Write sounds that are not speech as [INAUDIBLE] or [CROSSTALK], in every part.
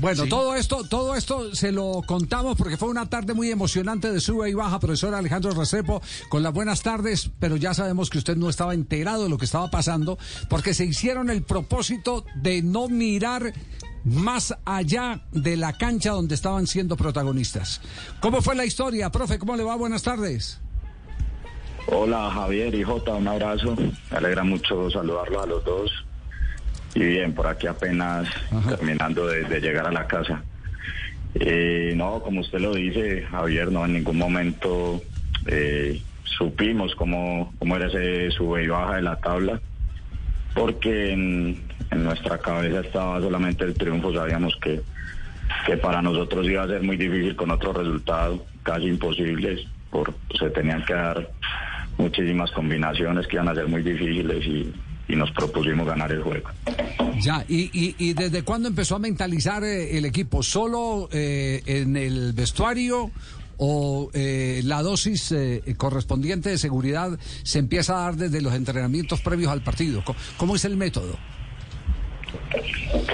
Bueno, todo esto, todo esto se lo contamos porque fue una tarde muy emocionante de sube y baja, profesor Alejandro Restrepo, con las buenas tardes, pero ya sabemos que usted no estaba enterado de lo que estaba pasando, porque se hicieron el propósito de no mirar más allá de la cancha donde estaban siendo protagonistas. ¿Cómo fue la historia, profe? ¿Cómo le va? Buenas tardes. Hola Javier y Jota, un abrazo. Me alegra mucho saludarlos a los dos. Y bien, por aquí apenas terminando de, llegar a la casa. Eh, no, como usted lo dice, Javier, no en ningún momento eh, supimos cómo, cómo era ese sube y baja de la tabla, porque en, nuestra cabeza estaba solamente el triunfo, sabíamos que, que para nosotros iba a ser muy difícil con otros resultados, casi imposibles, por, se tenían que dar muchísimas combinaciones que iban a ser muy difíciles y, y nos propusimos ganar el juego. Ya, ¿y, y, desde cuándo empezó a mentalizar eh, el equipo? ¿Solo eh, en el vestuario o eh, la dosis correspondiente de seguridad se empieza a dar desde los entrenamientos previos al partido? ¿Cómo, es el método?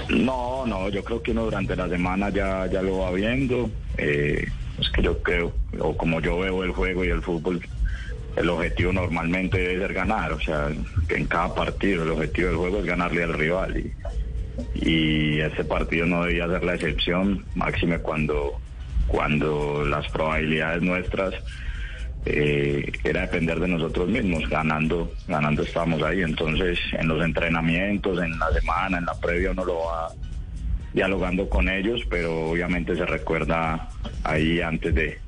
No, no, yo creo que uno durante la semana ya, ya lo va viendo. es que yo creo, o como yo veo el juego y el fútbol, el objetivo normalmente debe ser ganar, o sea, en cada partido el objetivo del juego es ganarle al rival y, y ese partido no debía ser la excepción, máxime cuando, cuando las probabilidades nuestras eh, era depender de nosotros mismos, ganando, ganando estamos ahí, entonces en los entrenamientos, en la semana, en la previa uno lo va dialogando con ellos, pero obviamente se recuerda ahí antes de,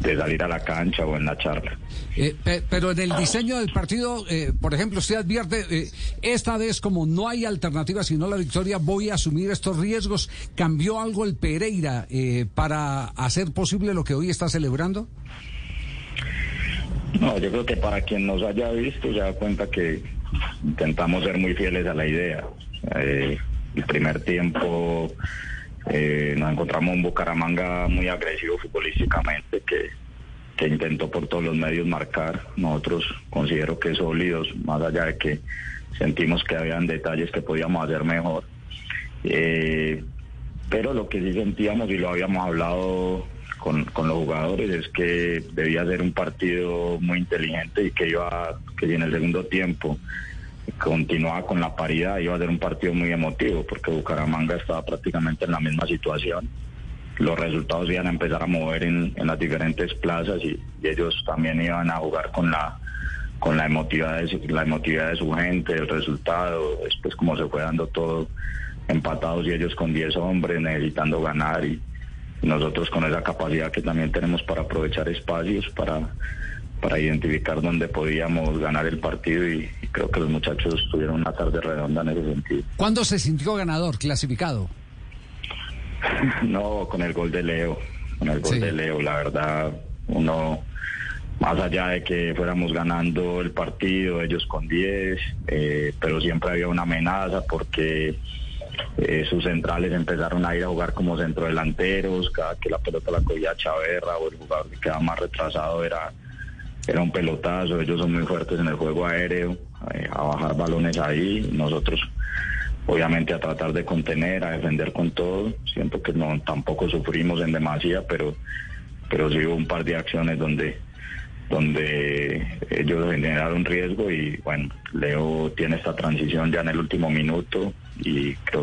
de salir a la cancha o en la charla. Eh, pero en el diseño del partido, eh, por ejemplo, usted advierte, eh, esta vez como no hay alternativa sino la victoria, voy a asumir estos riesgos. ¿Cambió algo el Pereira para hacer posible lo que hoy está celebrando? No, yo creo que para quien nos haya visto se da cuenta que intentamos ser muy fieles a la idea. el primer tiempo eh, nos encontramos un Bucaramanga muy agresivo futbolísticamente que, intentó por todos los medios marcar. Nosotros considero que sólidos, más allá de que sentimos que habían detalles que podíamos hacer mejor. Eh, pero lo que sí sentíamos y lo habíamos hablado con, con, los jugadores es que debía ser un partido muy inteligente y que iba que en el segundo tiempo continuaba con la paridad, iba a ser un partido muy emotivo porque Bucaramanga estaba prácticamente en la misma situación. Los resultados iban a empezar a mover en, las diferentes plazas y, ellos también iban a jugar con la con la emotividad de, la emotividad de su gente, el resultado, después como se fue dando todo empatados y ellos con 10 hombres necesitando ganar y nosotros con esa capacidad que también tenemos para aprovechar espacios, para para identificar dónde podíamos ganar el partido y, creo que los muchachos tuvieron una tarde redonda en ese sentido. ¿Cuándo se sintió ganador, clasificado? [LAUGHS] No, con el gol de Leo, con el gol de Leo, la verdad, uno, más allá de que fuéramos ganando el partido, ellos con 10, eh, pero siempre había una amenaza porque eh, sus centrales empezaron a ir a jugar como centrodelanteros, cada que la pelota la cogía Chaverra o el jugador que quedaba más retrasado era era un pelotazo, ellos son muy fuertes en el juego aéreo, eh, a bajar balones ahí, nosotros obviamente a tratar de contener, a defender con todo, siento que no tampoco sufrimos en demasía, pero pero sí hubo un par de acciones donde donde ellos generaron riesgo y bueno, Leo tiene esta transición ya en el último minuto y creo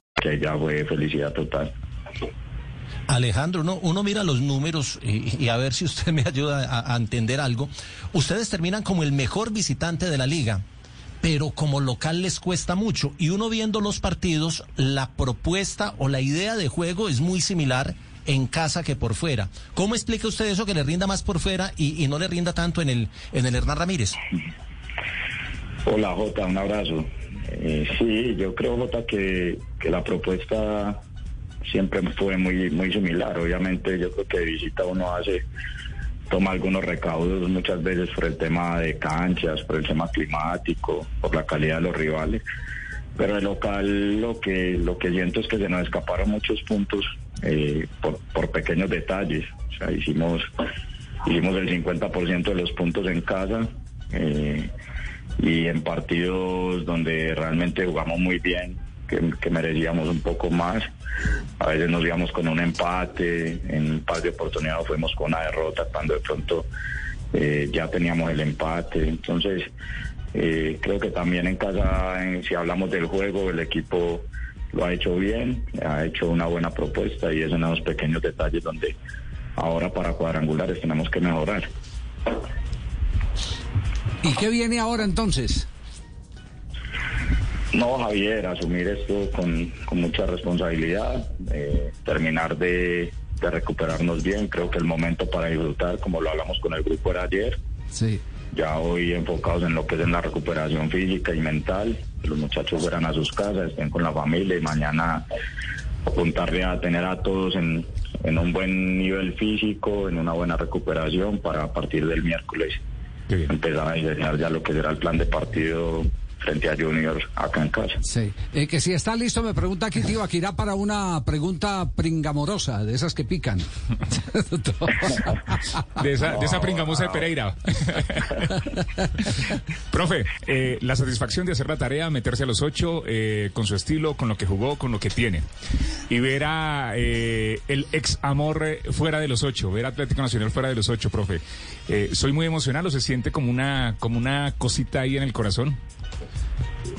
Que ya fue felicidad total. Alejandro, uno, uno mira los números y, y a ver si usted me ayuda a, a entender algo. Ustedes terminan como el mejor visitante de la liga, pero como local les cuesta mucho. Y uno viendo los partidos, la propuesta o la idea de juego es muy similar en casa que por fuera. ¿Cómo explica usted eso que le rinda más por fuera y, y no le rinda tanto en el, en el Hernán Ramírez? Hola Jota, un abrazo. Eh, sí, yo creo Jota que, que la propuesta siempre fue muy muy similar. Obviamente yo creo que de visita uno hace toma algunos recaudos muchas veces por el tema de canchas, por el tema climático, por la calidad de los rivales. Pero el local lo que lo que siento es que se nos escaparon muchos puntos eh, por, por pequeños detalles. O sea, hicimos hicimos el 50% de los puntos en casa. Eh, y en partidos donde realmente jugamos muy bien, que, merecíamos un poco más. A veces nos íbamos con un empate, en un par de oportunidades fuimos con una derrota cuando de pronto eh, ya teníamos el empate. Entonces, eh, creo que también en casa, en, si hablamos del juego, el equipo lo ha hecho bien, ha hecho una buena propuesta y es en esos pequeños detalles donde ahora para cuadrangulares tenemos que mejorar. ¿Y qué viene ahora entonces? No, Javier, asumir esto con, con mucha responsabilidad, eh, terminar de, de, recuperarnos bien. Creo que el momento para disfrutar, como lo hablamos con el grupo, era ayer. Sí. Ya hoy enfocados en lo que es en la recuperación física y mental, los muchachos fueran a sus casas, estén con la familia y mañana apuntarle a tener a todos en, en un buen nivel físico, en una buena recuperación para a partir del miércoles empezar a diseñar ya lo que será el plan de partido frente a Junior acá en casa. Sí. Eh, que si está listo, me pregunta aquí, tío, aquí irá para una pregunta pringamorosa, de esas que pican. [LAUGHS] de, esa, de esa pringamosa de Pereira. [LAUGHS] Profe, eh, la satisfacción de hacer la tarea, meterse a los ocho, eh, con su estilo, con lo que jugó, con lo que tiene. Y ver a el ex amor fuera de los ocho, ver a Atlético Nacional fuera de los ocho, profe. soy muy emocional, ¿o se siente como una, como una cosita ahí en el corazón?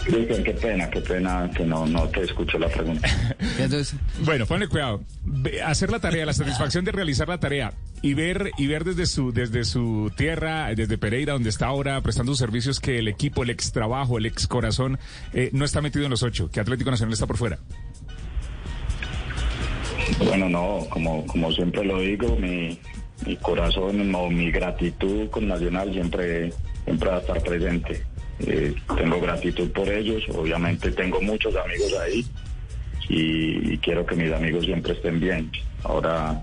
Cristian, qué pena, qué pena que no, no te escucho la pregunta. [LAUGHS] Entonces... Bueno, ponle cuidado. Hacer la tarea, la satisfacción de realizar la tarea y ver y ver desde su desde su tierra, desde Pereira, donde está ahora prestando servicios, que el equipo, el ex trabajo, el ex corazón, eh, no está metido en los ocho, que Atlético Nacional está por fuera. Bueno, no, como, como siempre lo digo, mi, mi corazón o mi gratitud con Nacional siempre, siempre va a estar presente. Eh, tengo gratitud por ellos, obviamente tengo muchos amigos ahí y, quiero que mis amigos siempre estén bien. Ahora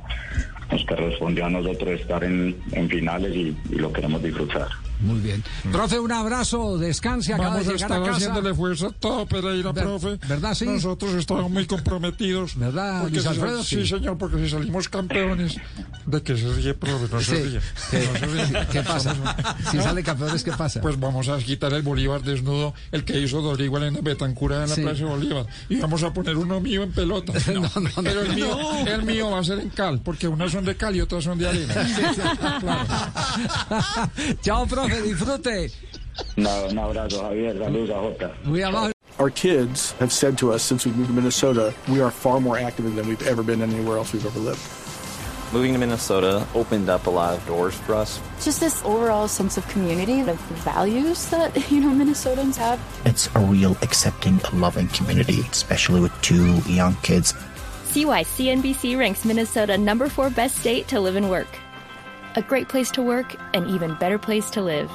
nos correspondió a nosotros estar en, finales y, lo queremos disfrutar. Muy bien. Profe, un abrazo, descanse, acaba Vamos de llegar a a casa. haciéndole fuerza a todo Pereira, Ver, profe. ¿Verdad, sí? Nosotros estamos muy comprometidos. ¿Verdad, Luis si Alfredo? sí. señor, porque si salimos campeones, ¿de qué se ríe, profe? No se Sí. ríe. ¿Qué, No se ríe. qué pasa? Si sale campeones, ¿qué pasa? Pues vamos a quitar el Bolívar desnudo, el que hizo Dorigual en Betancura en la Sí. Plaza de Bolívar. Y vamos a poner uno mío en pelota. [LAUGHS] No, no, no. Pero el mío, el mío va a ser en cal, porque unas son de cal y otras son de arena. Claro. Chao, profe, disfrute. No, un abrazo, Javier. Saludos a Jota. Muy amable. Our kids have said to us since we moved to Minnesota, we are far more active than we've ever been anywhere else we've ever lived. Moving to Minnesota opened up a lot of doors for us. Just this overall sense of community, the values that, [LAUGHS] you know, Minnesotans have. It's a real accepting, loving community, especially with two young kids. See why CNBC ranks Minnesota number four best state to live and work. A great place to work, an even better place to live.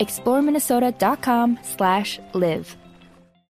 ExploreMinnesota.com slash live.